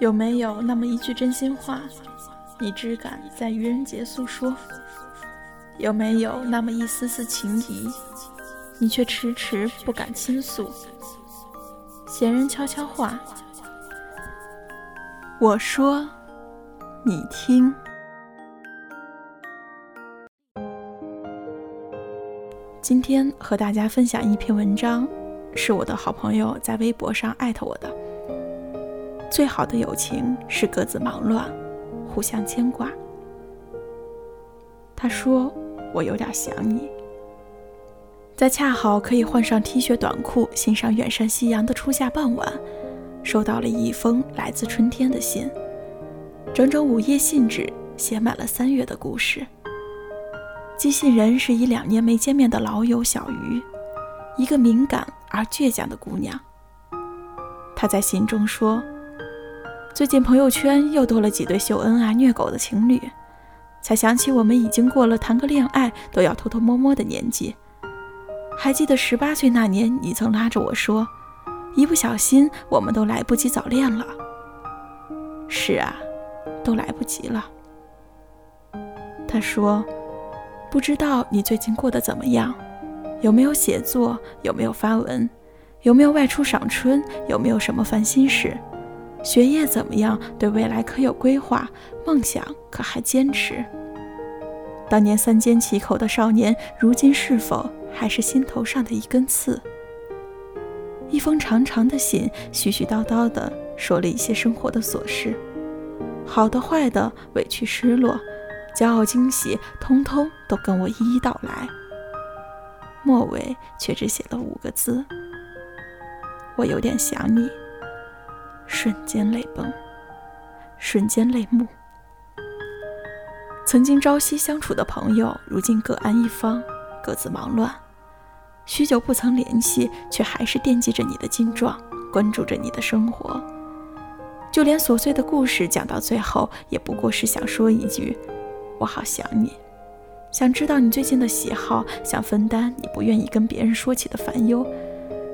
有没有那么一句真心话，你只敢在愚人节诉说？有没有那么一丝丝情谊，你却迟迟不敢倾诉？闲人悄悄话，我说，你听。今天和大家分享一篇文章，是我的好朋友在微博上艾特我的。最好的友情是各自忙乱，互相牵挂。他说：“我有点想你。”在恰好可以换上 T 恤短裤，欣赏远山夕阳的初夏傍晚，收到了一封来自春天的信，整整五页信纸，写满了三月的故事。寄信人是一两年没见面的老友小鱼，一个敏感而倔强的姑娘。她在信中说：“最近朋友圈又多了几对秀恩爱、虐狗的情侣，才想起我们已经过了谈个恋爱都要偷偷摸摸的年纪。还记得十八岁那年，你曾拉着我说，一不小心我们都来不及早恋了。是啊，都来不及了。”他说。不知道你最近过得怎么样？有没有写作？有没有发文？有没有外出赏春？有没有什么烦心事？学业怎么样？对未来可有规划？梦想可还坚持？当年三缄其口的少年，如今是否还是心头上的一根刺？一封长长的信，絮絮叨叨地说了一些生活的琐事，好的、坏的，委屈、失落。骄傲、惊喜，通通都跟我一一道来。末尾却只写了五个字：“我有点想你。”瞬间泪崩，瞬间泪目。曾经朝夕相处的朋友，如今各安一方，各自忙乱。许久不曾联系，却还是惦记着你的近状，关注着你的生活。就连琐碎的故事讲到最后，也不过是想说一句。我好想你，想知道你最近的喜好，想分担你不愿意跟别人说起的烦忧，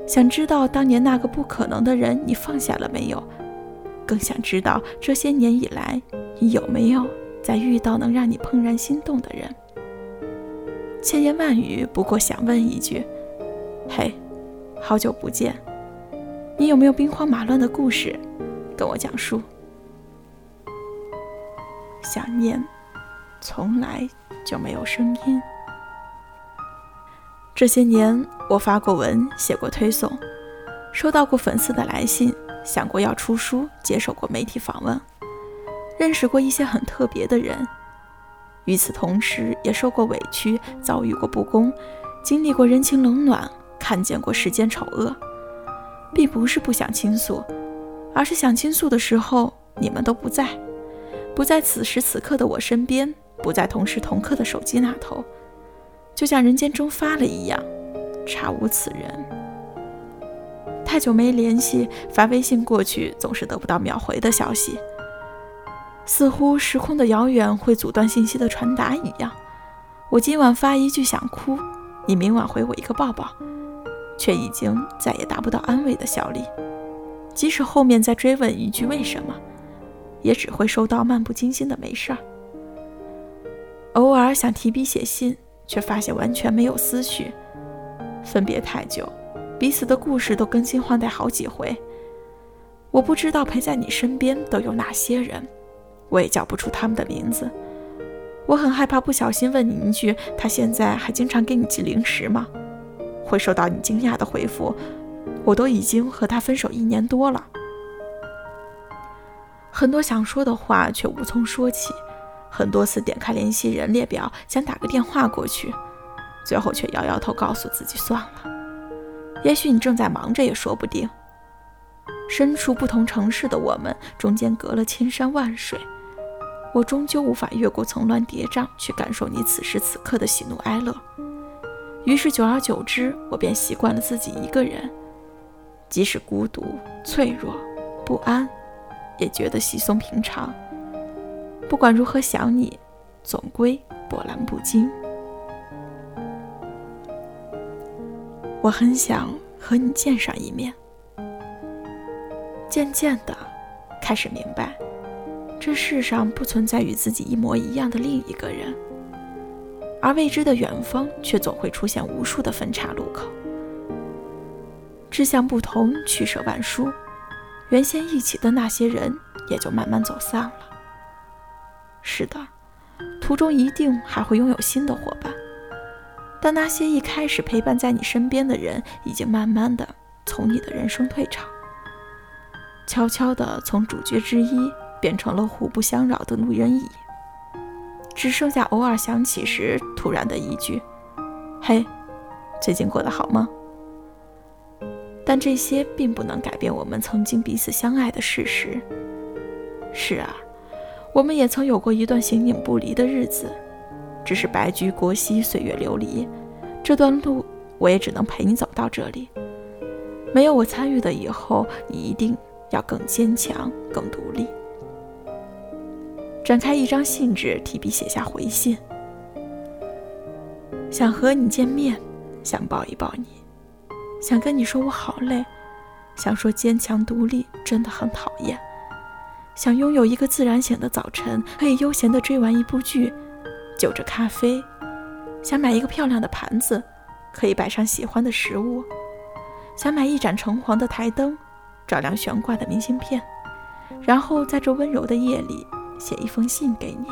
想知道当年那个不可能的人你放下了没有，更想知道这些年以来你有没有再遇到能让你怦然心动的人。千言万语不过想问一句：嘿，好久不见，你有没有兵荒马乱的故事跟我讲述？想念。从来就没有声音。这些年，我发过文，写过推送，收到过粉丝的来信，想过要出书，接受过媒体访问，认识过一些很特别的人。与此同时，也受过委屈，遭遇过不公，经历过人情冷暖，看见过世间丑恶。并不是不想倾诉，而是想倾诉的时候，你们都不在，不在此时此刻的我身边。不在同时同刻的手机那头，就像人间蒸发了一样，查无此人。太久没联系，发微信过去总是得不到秒回的消息，似乎时空的遥远会阻断信息的传达一样。我今晚发一句想哭，你明晚回我一个抱抱，却已经再也达不到安慰的效力。即使后面再追问一句为什么，也只会收到漫不经心的没事儿。偶尔想提笔写信，却发现完全没有思绪。分别太久，彼此的故事都更新换代好几回。我不知道陪在你身边都有哪些人，我也叫不出他们的名字。我很害怕不小心问你一句：“他现在还经常给你寄零食吗？”会收到你惊讶的回复：“我都已经和他分手一年多了。”很多想说的话，却无从说起。很多次点开联系人列表，想打个电话过去，最后却摇摇头，告诉自己算了。也许你正在忙着，也说不定。身处不同城市的我们，中间隔了千山万水，我终究无法越过层峦叠嶂，去感受你此时此刻的喜怒哀乐。于是久而久之，我便习惯了自己一个人，即使孤独、脆弱、不安，也觉得稀松平常。不管如何想你，总归波澜不惊。我很想和你见上一面。渐渐的，开始明白，这世上不存在与自己一模一样的另一个人，而未知的远方却总会出现无数的分岔路口。志向不同，取舍万殊，原先一起的那些人也就慢慢走散了。是的，途中一定还会拥有新的伙伴，但那些一开始陪伴在你身边的人，已经慢慢的从你的人生退场。悄悄的从主角之一变成了互不相扰的路人乙，只剩下偶尔想起时突然的一句：“嘿，最近过得好吗？”但这些并不能改变我们曾经彼此相爱的事实。是啊，我们也曾有过一段形影不离的日子，只是白驹过隙，岁月流离，这段路我也只能陪你走到这里。没有我参与的以后，你一定。要更坚强、更独立。展开一张信纸，提笔写下回信。想和你见面，想抱一抱你，想跟你说我好累，想说坚强独立真的很讨厌，想拥有一个自然醒的早晨，可以悠闲地追完一部剧，就着咖啡，想买一个漂亮的盘子，可以摆上喜欢的食物，想买一盏橙黄的台灯。照亮悬挂的明信片，然后在这温柔的夜里写一封信给你，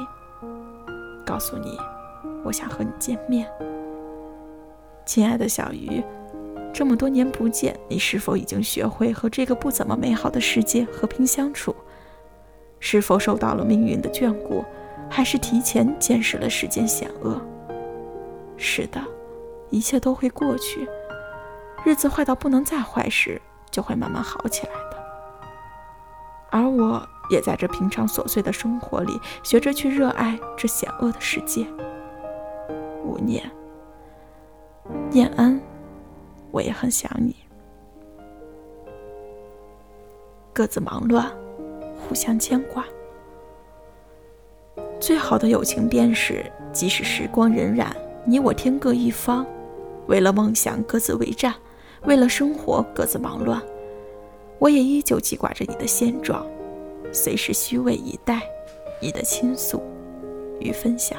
告诉你我想和你见面。亲爱的小鱼，这么多年不见，你是否已经学会和这个不怎么美好的世界和平相处？是否受到了命运的眷顾，还是提前见识了世间险恶？是的，一切都会过去。日子坏到不能再坏时。就会慢慢好起来的，而我也在这平常琐碎的生活里，学着去热爱这险恶的世界。无念，念安，我也很想你。各自忙乱，互相牵挂。最好的友情便是，即使时光荏苒，你我天各一方，为了梦想各自为战。为了生活各自忙乱，我也依旧记挂着你的现状，随时虚位以待你的倾诉与分享。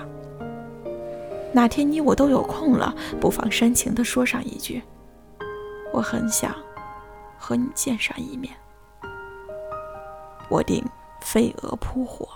哪天你我都有空了，不妨煽情地说上一句：“我很想和你见上一面。”我定飞蛾扑火。